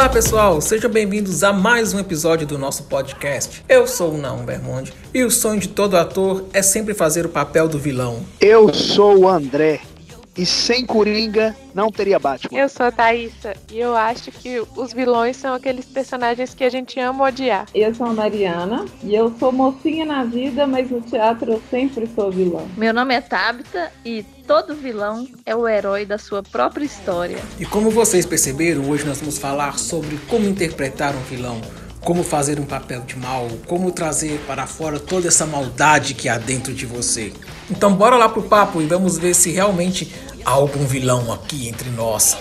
Olá pessoal, sejam bem-vindos a mais um episódio do nosso podcast. Eu sou o Naum Bermonde e o sonho de todo ator é sempre fazer o papel do vilão. Eu sou o André e sem Coringa não teria Batman. Eu sou a Thaísa e eu acho que os vilões são aqueles personagens que a gente ama odiar. Eu sou a Mariana e eu sou mocinha na vida, mas no teatro eu sempre sou vilão. Meu nome é Tabita e todo vilão é o herói da sua própria história. E como vocês perceberam, hoje nós vamos falar sobre como interpretar um vilão como fazer um papel de mal, como trazer para fora toda essa maldade que há dentro de você. Então bora lá pro papo e vamos ver se realmente há algum vilão aqui entre nós.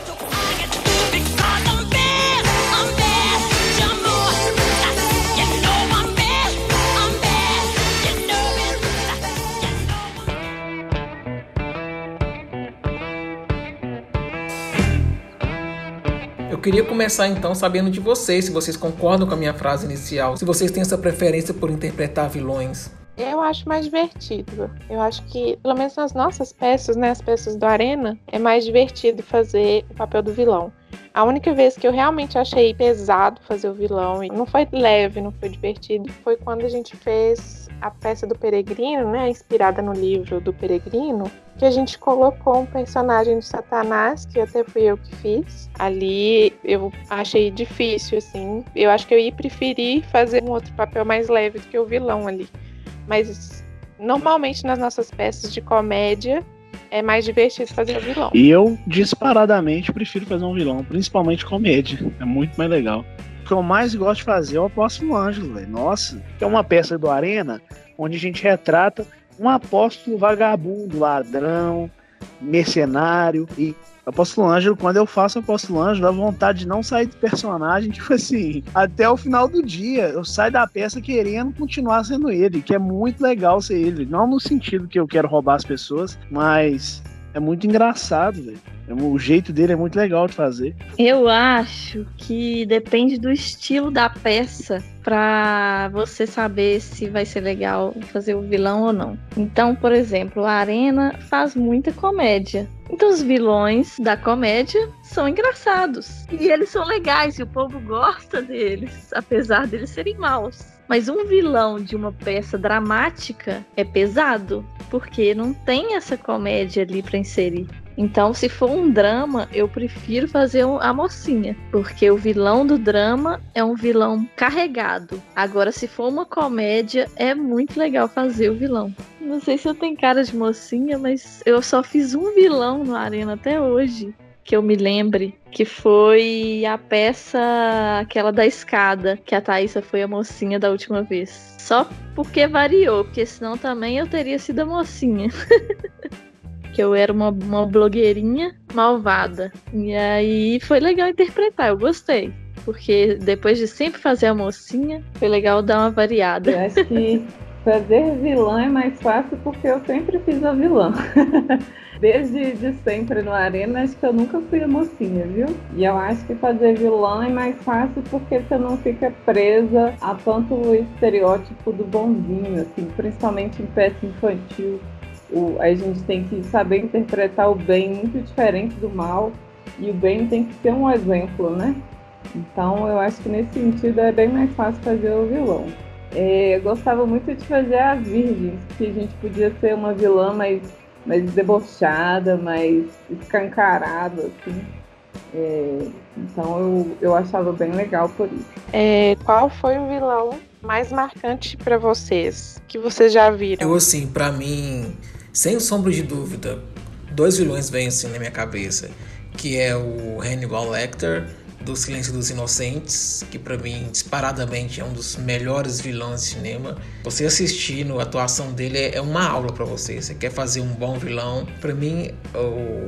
Queria começar então sabendo de vocês, se vocês concordam com a minha frase inicial, se vocês têm essa preferência por interpretar vilões. Eu acho mais divertido. Eu acho que, pelo menos nas nossas peças, né, as peças do Arena, é mais divertido fazer o papel do vilão. A única vez que eu realmente achei pesado fazer o vilão, e não foi leve, não foi divertido, foi quando a gente fez a peça do Peregrino, né, inspirada no livro do Peregrino, que a gente colocou um personagem de Satanás, que até fui eu que fiz. Ali eu achei difícil, assim. Eu acho que eu ia preferir fazer um outro papel mais leve do que o vilão ali. Mas normalmente nas nossas peças de comédia é mais divertido fazer o vilão. E eu disparadamente prefiro fazer um vilão, principalmente comédia. É muito mais legal. Que eu mais gosto de fazer é o Apóstolo Ângelo, velho. Nossa, é uma peça do Arena onde a gente retrata um apóstolo vagabundo, ladrão, mercenário e Apóstolo Ângelo, quando eu faço Apóstolo Ângelo, dá vontade de não sair do personagem, tipo assim, até o final do dia, eu saio da peça querendo continuar sendo ele, que é muito legal ser ele. Não no sentido que eu quero roubar as pessoas, mas é muito engraçado, velho. O jeito dele é muito legal de fazer. Eu acho que depende do estilo da peça para você saber se vai ser legal fazer o vilão ou não. Então, por exemplo, a Arena faz muita comédia. Então, os vilões da comédia são engraçados. E eles são legais e o povo gosta deles, apesar deles serem maus. Mas um vilão de uma peça dramática é pesado, porque não tem essa comédia ali para inserir. Então, se for um drama, eu prefiro fazer a mocinha, porque o vilão do drama é um vilão carregado. Agora, se for uma comédia, é muito legal fazer o vilão. Não sei se eu tenho cara de mocinha, mas eu só fiz um vilão no Arena até hoje que eu me lembre, que foi a peça aquela da escada, que a Thaisa foi a mocinha da última vez. Só porque variou, porque senão também eu teria sido a mocinha. que eu era uma, uma blogueirinha malvada. E aí foi legal interpretar, eu gostei. Porque depois de sempre fazer a mocinha, foi legal dar uma variada. Eu acho que fazer vilã é mais fácil porque eu sempre fiz a vilã. Desde de sempre no Arena, acho que eu nunca fui a mocinha, viu? E eu acho que fazer vilã é mais fácil porque você não fica presa a tanto o estereótipo do bonzinho, assim, principalmente em peça infantil o, a gente tem que saber interpretar o bem muito diferente do mal e o bem tem que ser um exemplo, né? Então eu acho que nesse sentido é bem mais fácil fazer o vilão. É, eu gostava muito de fazer as virgens, que a gente podia ser uma vilã mais, mais debochada, mais escancarada, assim. É, então eu, eu achava bem legal por isso. É, qual foi o vilão mais marcante para vocês, que vocês já viram? Eu, assim, para mim, sem sombra de dúvida, dois vilões assim na minha cabeça, que é o Hannibal Lecter do Silêncio dos Inocentes, que para mim disparadamente é um dos melhores vilões de cinema. Você assistindo a atuação dele é uma aula para você. Você quer fazer um bom vilão? Para mim,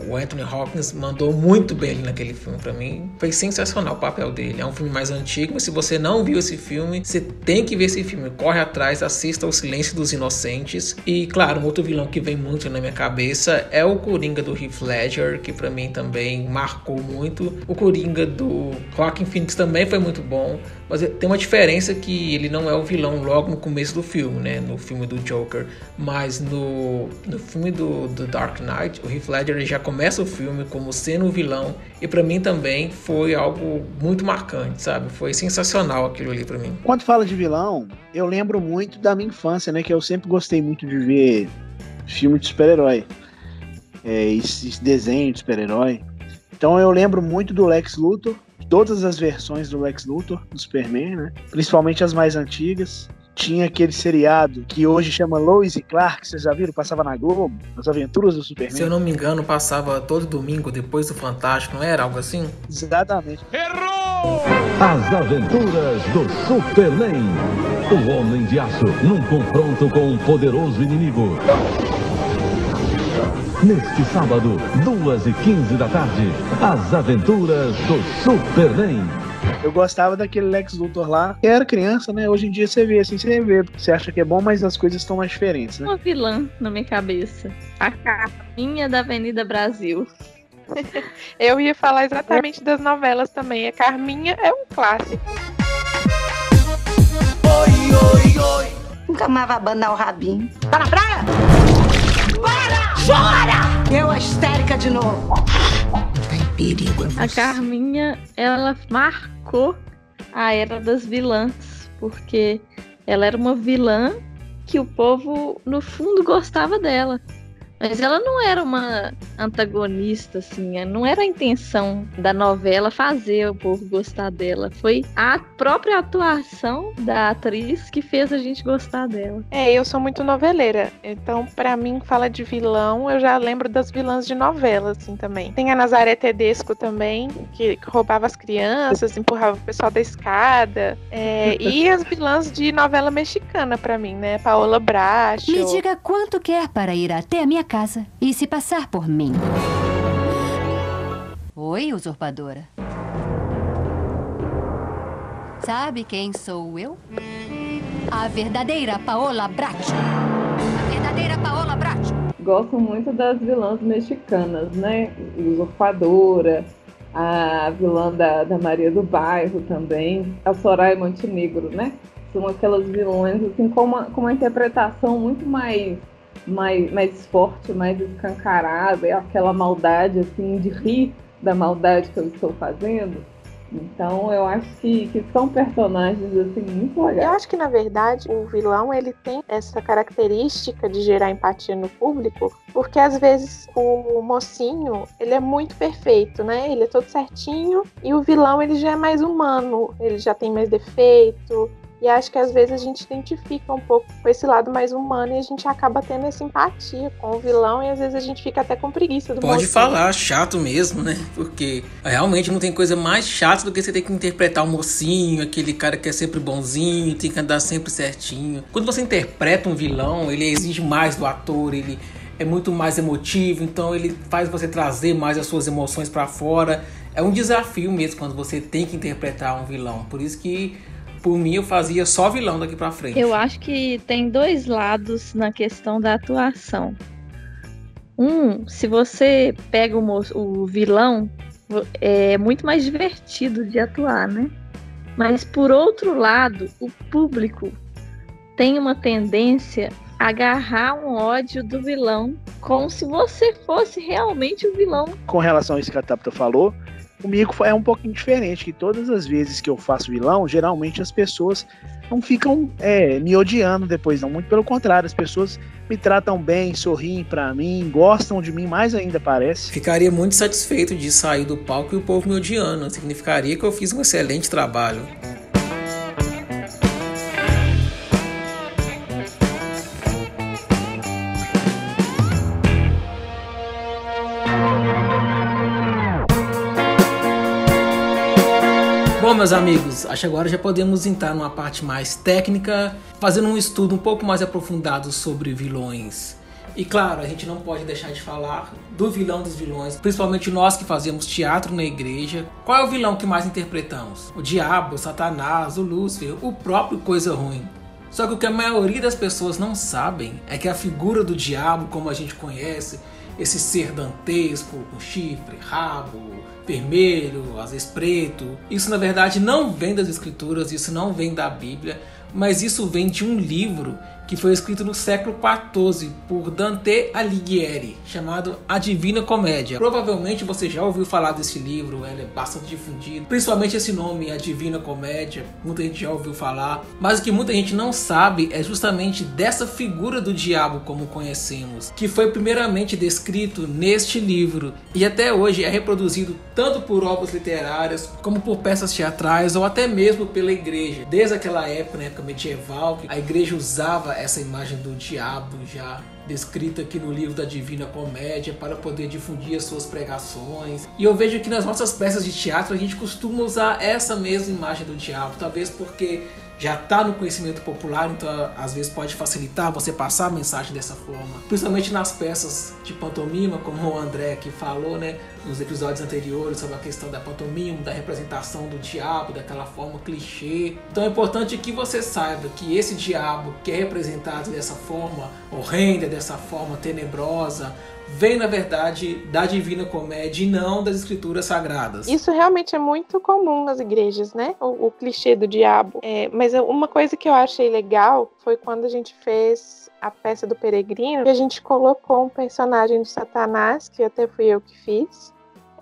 o Anthony Hopkins mandou muito bem naquele filme. Para mim, foi sensacional o papel dele. É um filme mais antigo, mas se você não viu esse filme, você tem que ver esse filme. Corre atrás, assista O Silêncio dos Inocentes. E claro, um outro vilão que vem muito na minha cabeça é o Coringa do Heath Ledger, que para mim também marcou muito. O Coringa do do Joaquin Phoenix também foi muito bom, mas tem uma diferença que ele não é o vilão logo no começo do filme, né? No filme do Joker, mas no, no filme do, do Dark Knight, o Heath Ledger já começa o filme como sendo o vilão e para mim também foi algo muito marcante, sabe? Foi sensacional aquilo ali para mim. Quando fala de vilão, eu lembro muito da minha infância, né? Que eu sempre gostei muito de ver filme de super-herói. É, esses desenhos de super-herói. Então eu lembro muito do Lex Luthor, todas as versões do Lex Luthor, do Superman, né? Principalmente as mais antigas. Tinha aquele seriado que hoje chama Lois e Clark, vocês já viram? Passava na Globo, As Aventuras do Superman. Se eu não me engano, passava todo domingo depois do Fantástico, não era algo assim? Exatamente. Errou! As Aventuras do Superman. O Homem de Aço num confronto com um poderoso inimigo. Neste sábado, 2 e 15 da tarde, As Aventuras do Superman. Eu gostava daquele Lex Luthor lá. Eu era criança, né? Hoje em dia você vê assim, você vê, você acha que é bom, mas as coisas estão mais diferentes, né? Uma vilã na minha cabeça. A Carminha da Avenida Brasil. Eu ia falar exatamente das novelas também. A Carminha é um clássico. Oi, oi, oi. Nunca mais vai abanar o rabinho. Tá na praia? Chora! Eu, a histérica de novo. Tá em perigo. A Carminha, ela marcou a era das vilãs, porque ela era uma vilã que o povo, no fundo, gostava dela. Mas ela não era uma antagonista, assim. Não era a intenção da novela fazer o povo gostar dela. Foi a própria atuação da atriz que fez a gente gostar dela. É, eu sou muito noveleira. Então, para mim, fala de vilão, eu já lembro das vilãs de novela, assim, também. Tem a Nazaré Tedesco também, que roubava as crianças, empurrava o pessoal da escada. É, e as vilãs de novela mexicana, para mim, né? Paola Bracho. Me diga quanto quer para ir até a minha casa e se passar por mim. Oi, usurpadora. Sabe quem sou eu? A verdadeira Paola Bracho. A verdadeira Paola Bracho. Gosto muito das vilãs mexicanas, né? Usurpadora, a vilã da, da Maria do Bairro também, a Soraya Montenegro, né? São aquelas vilões assim, com uma, com uma interpretação muito mais mais, mais forte, mais escancarada, é aquela maldade assim de rir da maldade que eu estou fazendo. Então eu acho que, que são personagens assim muito legais. Eu acho que na verdade o vilão ele tem essa característica de gerar empatia no público, porque às vezes o mocinho ele é muito perfeito, né? Ele é todo certinho e o vilão ele já é mais humano, ele já tem mais defeito, e acho que às vezes a gente identifica um pouco com esse lado mais humano e a gente acaba tendo essa empatia com o vilão e às vezes a gente fica até com preguiça do Pode mocinho. falar, chato mesmo, né? Porque realmente não tem coisa mais chata do que você ter que interpretar o um mocinho, aquele cara que é sempre bonzinho, tem que andar sempre certinho. Quando você interpreta um vilão, ele exige mais do ator, ele é muito mais emotivo, então ele faz você trazer mais as suas emoções para fora. É um desafio mesmo quando você tem que interpretar um vilão. Por isso que por mim, eu fazia só vilão daqui pra frente. Eu acho que tem dois lados na questão da atuação. Um, se você pega o, o vilão, é muito mais divertido de atuar, né? Mas por outro lado, o público tem uma tendência a agarrar um ódio do vilão como se você fosse realmente o vilão. Com relação a isso que a Tapta falou, Comigo é um pouquinho diferente, que todas as vezes que eu faço vilão, geralmente as pessoas não ficam é, me odiando depois, não. Muito pelo contrário, as pessoas me tratam bem, sorriem para mim, gostam de mim mais ainda, parece. Ficaria muito satisfeito de sair do palco e o povo me odiando. Significaria que eu fiz um excelente trabalho. Meus amigos, acho que agora já podemos entrar numa parte mais técnica, fazendo um estudo um pouco mais aprofundado sobre vilões. E claro, a gente não pode deixar de falar do vilão dos vilões, principalmente nós que fazemos teatro na igreja. Qual é o vilão que mais interpretamos? O diabo, o Satanás, o Lúcifer, o próprio Coisa Ruim. Só que o que a maioria das pessoas não sabem é que a figura do diabo, como a gente conhece, esse ser dantesco, com chifre, rabo, vermelho, às vezes preto, isso na verdade não vem das escrituras, isso não vem da Bíblia, mas isso vem de um livro que foi escrito no século XIV por Dante Alighieri, chamado A Divina Comédia. Provavelmente você já ouviu falar desse livro, ele é bastante difundido, principalmente esse nome, A Divina Comédia, muita gente já ouviu falar, mas o que muita gente não sabe é justamente dessa figura do diabo como conhecemos, que foi primeiramente descrito neste livro e até hoje é reproduzido tanto por obras literárias como por peças teatrais ou até mesmo pela igreja. Desde aquela época, na época medieval, a igreja usava essa imagem do diabo já descrita aqui no livro da Divina Comédia para poder difundir as suas pregações. E eu vejo que nas nossas peças de teatro a gente costuma usar essa mesma imagem do diabo, talvez porque já está no conhecimento popular, então às vezes pode facilitar você passar a mensagem dessa forma. Principalmente nas peças de pantomima, como o André aqui falou, né, nos episódios anteriores sobre a questão da pantomima, da representação do diabo, daquela forma clichê. Então é importante que você saiba que esse diabo que é representado dessa forma horrenda, dessa forma tenebrosa, vem, na verdade, da Divina Comédia e não das Escrituras Sagradas. Isso realmente é muito comum nas igrejas, né? O, o clichê do diabo. É, mas uma coisa que eu achei legal foi quando a gente fez a peça do Peregrino, que a gente colocou um personagem de Satanás, que até fui eu que fiz,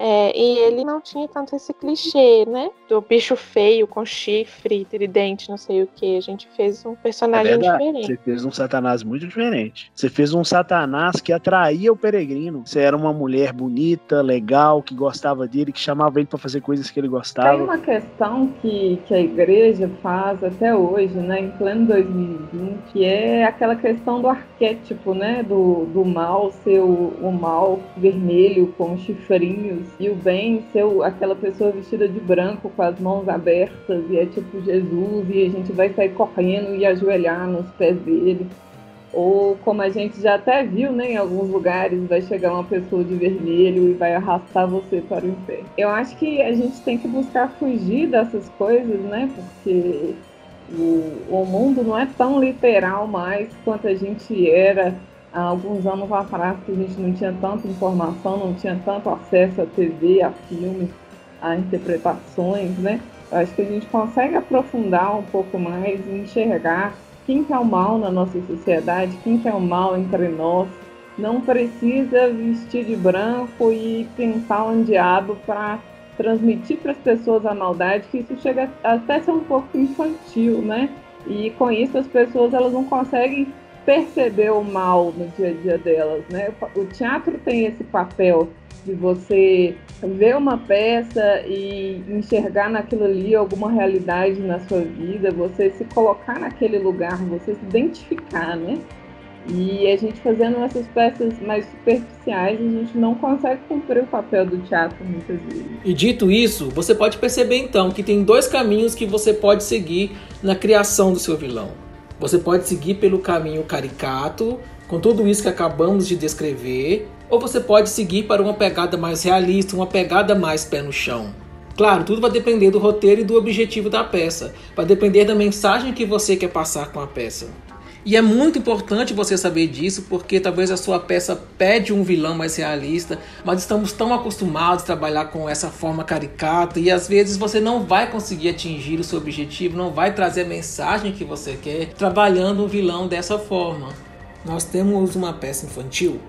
é, e ele não tinha tanto esse clichê, né? Do bicho feio com chifre, tridente, não sei o que. A gente fez um personagem é diferente. Você fez um Satanás muito diferente. Você fez um Satanás que atraía o peregrino. Você era uma mulher bonita, legal, que gostava dele, que chamava ele para fazer coisas que ele gostava. Tem uma questão que, que a igreja faz até hoje, né? Em pleno 2020, que é aquela questão do arquétipo, né? Do, do mal ser o, o mal vermelho com chifrinhos e o bem ser aquela pessoa vestida de branco com as mãos abertas e é tipo Jesus e a gente vai sair correndo e ajoelhar nos pés dele. Ou como a gente já até viu né, em alguns lugares, vai chegar uma pessoa de vermelho e vai arrastar você para o inferno. Eu acho que a gente tem que buscar fugir dessas coisas, né? Porque o, o mundo não é tão literal mais quanto a gente era há alguns anos atrás que a gente não tinha tanta informação, não tinha tanto acesso à TV, a filmes, a interpretações, né? Eu acho que a gente consegue aprofundar um pouco mais e enxergar quem que é o mal na nossa sociedade, quem que é o mal entre nós. Não precisa vestir de branco e pintar um diabo para transmitir para as pessoas a maldade, que isso chega até a ser um pouco infantil, né? E com isso as pessoas elas não conseguem perceber o mal no dia a dia delas, né? O teatro tem esse papel de você ver uma peça e enxergar naquilo ali alguma realidade na sua vida, você se colocar naquele lugar, você se identificar, né? E a gente fazendo essas peças mais superficiais, a gente não consegue cumprir o papel do teatro muitas vezes. E dito isso, você pode perceber então que tem dois caminhos que você pode seguir na criação do seu vilão. Você pode seguir pelo caminho caricato, com tudo isso que acabamos de descrever, ou você pode seguir para uma pegada mais realista, uma pegada mais pé no chão. Claro, tudo vai depender do roteiro e do objetivo da peça, vai depender da mensagem que você quer passar com a peça. E é muito importante você saber disso, porque talvez a sua peça pede um vilão mais realista, mas estamos tão acostumados a trabalhar com essa forma caricata e às vezes você não vai conseguir atingir o seu objetivo, não vai trazer a mensagem que você quer trabalhando um vilão dessa forma. Nós temos uma peça infantil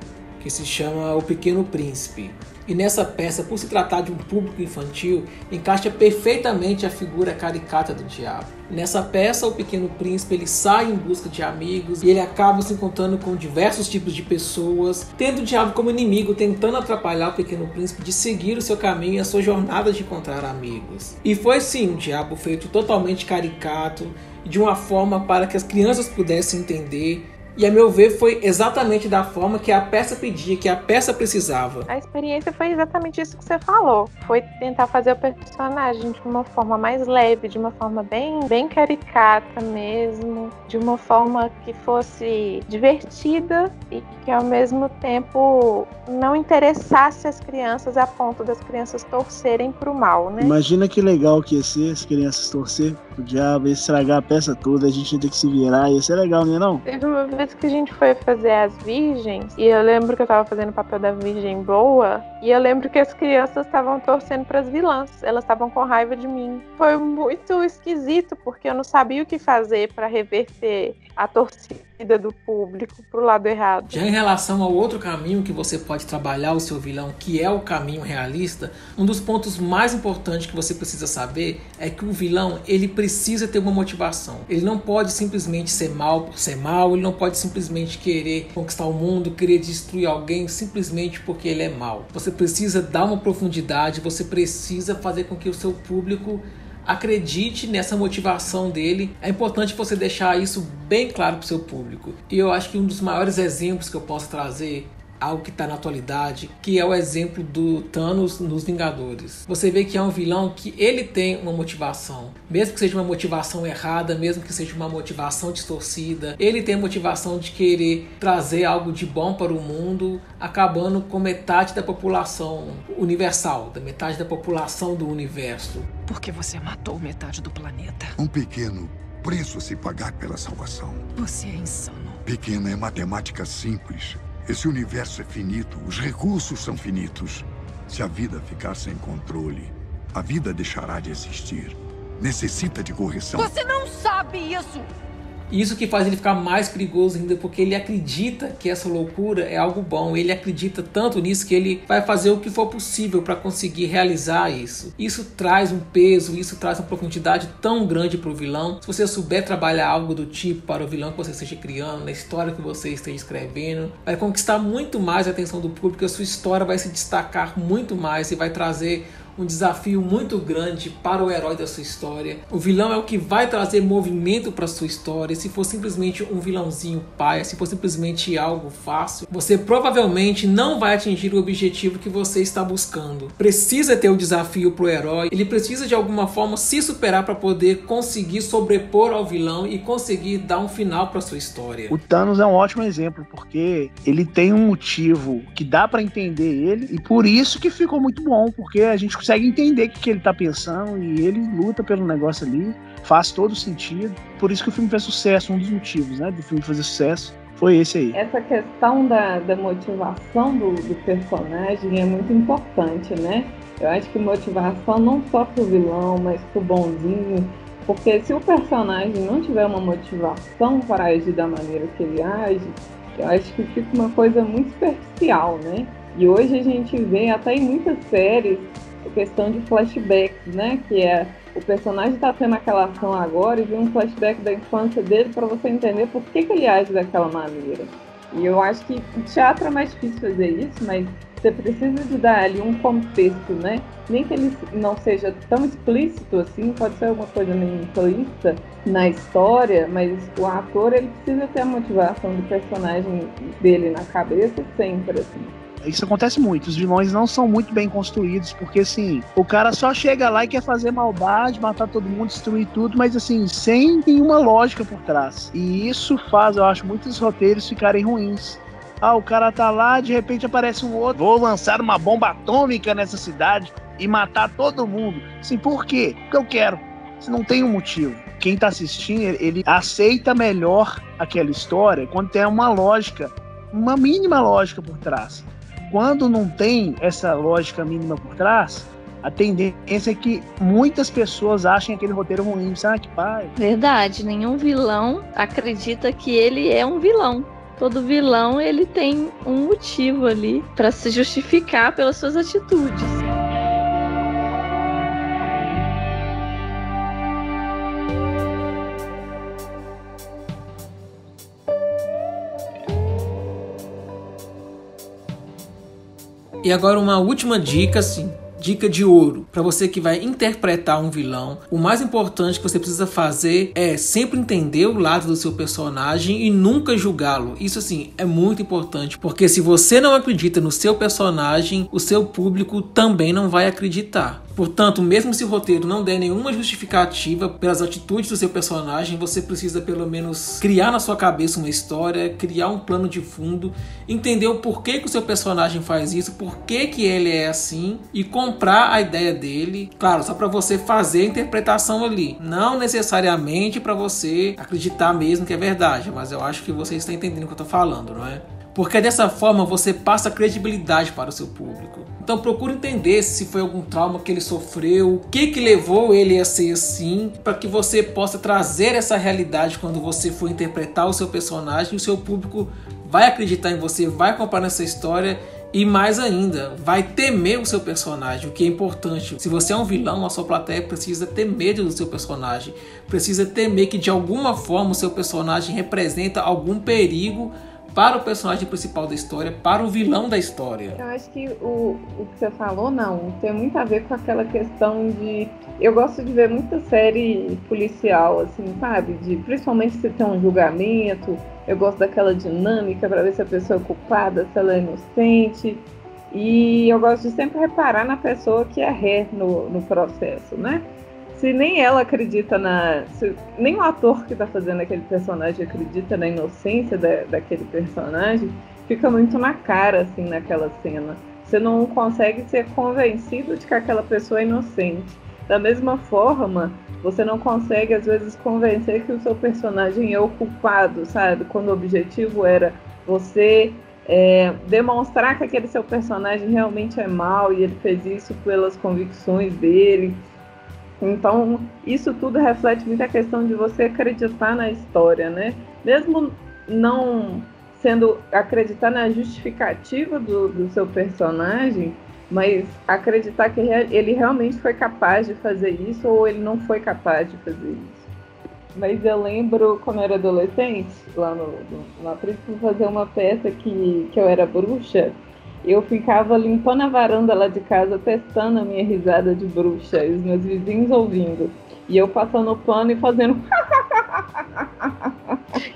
que se chama O Pequeno Príncipe. E nessa peça, por se tratar de um público infantil, encaixa perfeitamente a figura caricata do diabo. Nessa peça, o pequeno príncipe ele sai em busca de amigos e ele acaba se encontrando com diversos tipos de pessoas, tendo o diabo como inimigo, tentando atrapalhar o pequeno príncipe de seguir o seu caminho e a sua jornada de encontrar amigos. E foi sim um diabo feito totalmente caricato, de uma forma para que as crianças pudessem entender E a meu ver foi exatamente da forma que a peça pedia, que a peça precisava. A experiência foi exatamente isso que você falou. Foi tentar fazer o personagem de uma forma mais leve, de uma forma bem, bem caricata mesmo, de uma forma que fosse divertida e que ao mesmo tempo não interessasse as crianças a ponto das crianças torcerem pro mal, né? Imagina que legal que ia ser as crianças torcer pro diabo, ia estragar a peça toda, a gente ia ter que se virar, ia ser legal, não ia não? Teve uma vez que a gente foi fazer as virgens, e eu lembro que eu tava fazendo o papel da virgem boa, e eu lembro que as crianças estavam torcendo para as vilãs, elas estavam com raiva de mim. Foi muito esquisito, porque eu não sabia o que fazer para reverter a torcida do público pro lado errado. Já em relação ao outro caminho que você pode trabalhar o seu vilão, que é o caminho realista, um dos pontos mais importantes que você precisa saber é que o vilão, ele precisa ter uma motivação. Ele não pode simplesmente ser mal por ser mal, ele não pode simplesmente querer conquistar o mundo, querer destruir alguém simplesmente porque ele é mal. Você precisa dar uma profundidade, você precisa fazer com que o seu público acredite nessa motivação dele. É importante você deixar isso bem claro para o seu público. E eu acho que um dos maiores exemplos que eu posso trazer algo que está na atualidade, que é o exemplo do Thanos nos Vingadores. Você vê que é um vilão que ele tem uma motivação, mesmo que seja uma motivação errada, mesmo que seja uma motivação distorcida, ele tem a motivação de querer trazer algo de bom para o mundo, acabando com metade da população universal, da metade da população do universo. Porque você matou metade do planeta. Um pequeno preço a se pagar pela salvação. Você é insano. Pequeno é matemática simples. Esse universo é finito, os recursos são finitos. Se a vida ficar sem controle, a vida deixará de existir. Necessita de correção. Você não sabe isso! Isso que faz ele ficar mais perigoso ainda, porque ele acredita que essa loucura é algo bom. Ele acredita tanto nisso que ele vai fazer o que for possível para conseguir realizar isso. Isso traz um peso, isso traz uma profundidade tão grande para o vilão. Se você souber trabalhar algo do tipo para o vilão que você esteja criando, na história que você esteja escrevendo, vai conquistar muito mais a atenção do público. A sua história vai se destacar muito mais e vai trazer um desafio muito grande para o herói da sua história. O vilão é o que vai trazer movimento para sua história. Se for simplesmente um vilãozinho paia, se for simplesmente algo fácil, você provavelmente não vai atingir o objetivo que você está buscando. Precisa ter o um desafio para o herói, ele precisa de alguma forma se superar para poder conseguir sobrepor ao vilão e conseguir dar um final para sua história. O Thanos é um ótimo exemplo porque ele tem um motivo que dá para entender ele e por isso que ficou muito bom, porque a gente consegue entender o que ele tá pensando e ele luta pelo negócio ali, faz todo sentido. Por isso que o filme fez sucesso, um dos motivos, né, do filme fazer sucesso foi esse aí. Essa questão da, da motivação do, do personagem é muito importante, né? Eu acho que motivação não só pro vilão, mas pro bonzinho. Porque se o personagem não tiver uma motivação para agir da maneira que ele age, eu acho que fica uma coisa muito superficial, né? E hoje a gente vê até em muitas séries questão de flashbacks, né? Que é o personagem está tendo aquela ação agora e vê um flashback da infância dele para você entender por que, que ele age daquela maneira. E eu acho que o teatro é mais difícil fazer isso, mas você precisa de dar ali um contexto, né? Nem que ele não seja tão explícito assim, pode ser alguma coisa meio implícita na história, mas o ator ele precisa ter a motivação do personagem dele na cabeça sempre, assim. Isso acontece muito. Os vilões não são muito bem construídos, porque assim, o cara só chega lá e quer fazer maldade, matar todo mundo, destruir tudo, mas assim, sem nenhuma lógica por trás. E isso faz, eu acho, muitos roteiros ficarem ruins. Ah, o cara tá lá, de repente aparece um outro. Vou lançar uma bomba atômica nessa cidade e matar todo mundo. Assim, por quê? Porque eu quero. Se não tem um motivo. Quem tá assistindo, ele aceita melhor aquela história quando tem uma lógica, uma mínima lógica por trás quando não tem essa lógica mínima por trás, a tendência é que muitas pessoas achem aquele roteiro ruim, sabe? Que pai. Verdade, nenhum vilão acredita que ele é um vilão. Todo vilão ele tem um motivo ali para se justificar pelas suas atitudes. E agora uma última dica, assim, dica de ouro para você que vai interpretar um vilão. O mais importante que você precisa fazer é sempre entender o lado do seu personagem e nunca julgá-lo. Isso assim é muito importante, porque se você não acredita no seu personagem, o seu público também não vai acreditar. Portanto, mesmo se o roteiro não der nenhuma justificativa pelas atitudes do seu personagem, você precisa pelo menos criar na sua cabeça uma história, criar um plano de fundo, entender o porquê que o seu personagem faz isso, porquê que ele é assim e comprar a ideia dele. Claro, só para você fazer a interpretação ali, não necessariamente para você acreditar mesmo que é verdade, mas eu acho que você está entendendo o que eu tô falando, não é? Porque dessa forma você passa credibilidade para o seu público. Então procure entender se foi algum trauma que ele sofreu, o que que levou ele a ser assim, para que você possa trazer essa realidade quando você for interpretar o seu personagem, o seu público vai acreditar em você, vai comprar nessa história e mais ainda, vai temer o seu personagem, o que é importante. Se você é um vilão, a sua plateia precisa ter medo do seu personagem, precisa temer que de alguma forma o seu personagem representa algum perigo para o personagem principal da história, para o vilão da história. Eu acho que o, o que você falou, não, tem muito a ver com aquela questão de. Eu gosto de ver muita série policial, assim, sabe? De, principalmente se tem um julgamento. Eu gosto daquela dinâmica para ver se a pessoa é culpada, se ela é inocente. E eu gosto de sempre reparar na pessoa que é ré no, no processo, né? Se nem ela acredita na. Se, nem o ator que está fazendo aquele personagem acredita na inocência da, daquele personagem, fica muito na cara, assim, naquela cena. Você não consegue ser convencido de que aquela pessoa é inocente. Da mesma forma, você não consegue, às vezes, convencer que o seu personagem é o culpado, sabe? Quando o objetivo era você é, demonstrar que aquele seu personagem realmente é mal e ele fez isso pelas convicções dele então, isso tudo reflete muito a questão de você acreditar na história, né? Mesmo não sendo acreditar na justificativa do, do seu personagem, mas acreditar que ele realmente foi capaz de fazer isso ou ele não foi capaz de fazer isso. Mas eu lembro quando eu era adolescente, lá no, no, na fazer uma peça que, que eu era bruxa, eu ficava limpando a varanda lá de casa, testando a minha risada de bruxa, e os meus vizinhos ouvindo. E eu passando o pano e fazendo.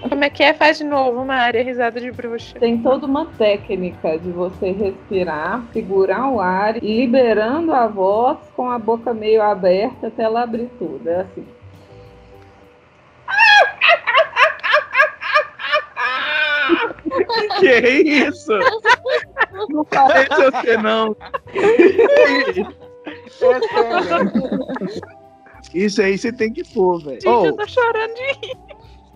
Como é que é? Faz de novo uma área risada de bruxa. Tem toda uma técnica de você respirar, segurar o ar, liberando a voz com a boca meio aberta até ela abrir tudo. É assim. que é isso? Não parece você, não. Isso aí você tem que pôr, velho. Gente, oh, eu tô chorando de rir.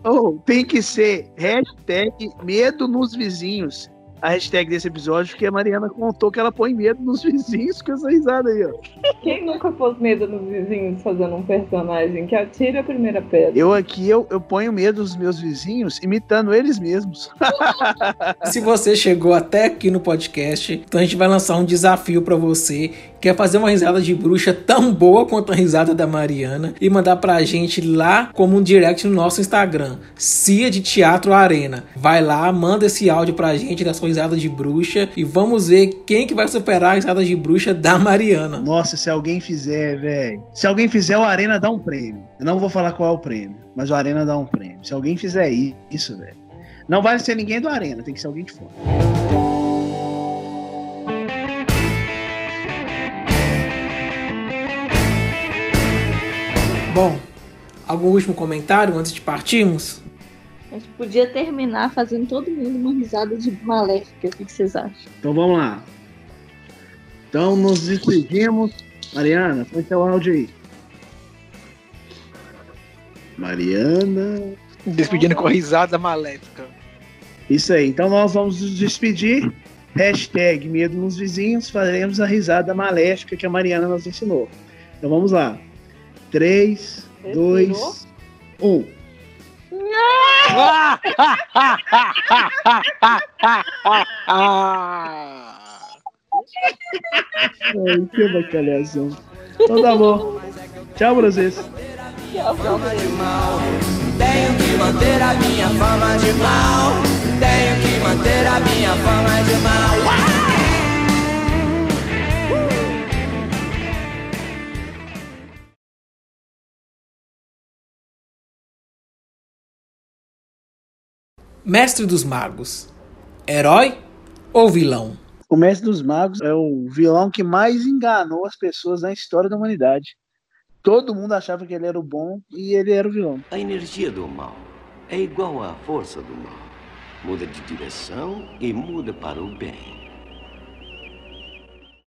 Oh, tem que ser hashtag medo nos vizinhos a hashtag desse episódio, porque a Mariana contou que ela põe medo nos vizinhos com essa risada aí, ó. Quem nunca pôs medo nos vizinhos fazendo um personagem que atira a primeira pedra? Eu aqui, eu, eu ponho medo nos meus vizinhos imitando eles mesmos. Se você chegou até aqui no podcast, então a gente vai lançar um desafio para você quer fazer uma risada de bruxa tão boa quanto a risada da Mariana e mandar pra gente lá como um direct no nosso Instagram, Cia de Teatro Arena. Vai lá, manda esse áudio pra gente da sua risada de bruxa e vamos ver quem que vai superar a risada de bruxa da Mariana. Nossa, se alguém fizer, velho. Se alguém fizer, o Arena dá um prêmio. Eu não vou falar qual é o prêmio, mas o Arena dá um prêmio. Se alguém fizer isso, velho. Não vai ser ninguém do Arena, tem que ser alguém de fora. Bom, algum último comentário antes de partirmos? A gente podia terminar fazendo todo mundo uma risada de maléfica. O que vocês acham? Então vamos lá. Então nos despedimos. Mariana, põe seu áudio aí. Mariana. Despedindo com a risada maléfica. Isso aí. Então nós vamos nos despedir. Hashtag medo nos vizinhos. Faremos a risada maléfica que a Mariana nos ensinou. Então vamos lá. 3, 2, 1. Ai, que bacalhação. Então tá bom. Tchau pra vocês. Tchau, Tenho que manter a minha fama de mal. Tenho que manter a minha fama de mal. Mestre dos Magos, herói ou vilão? O Mestre dos Magos é o vilão que mais enganou as pessoas na história da humanidade. Todo mundo achava que ele era o bom e ele era o vilão. A energia do mal é igual à força do mal. Muda de direção e muda para o bem.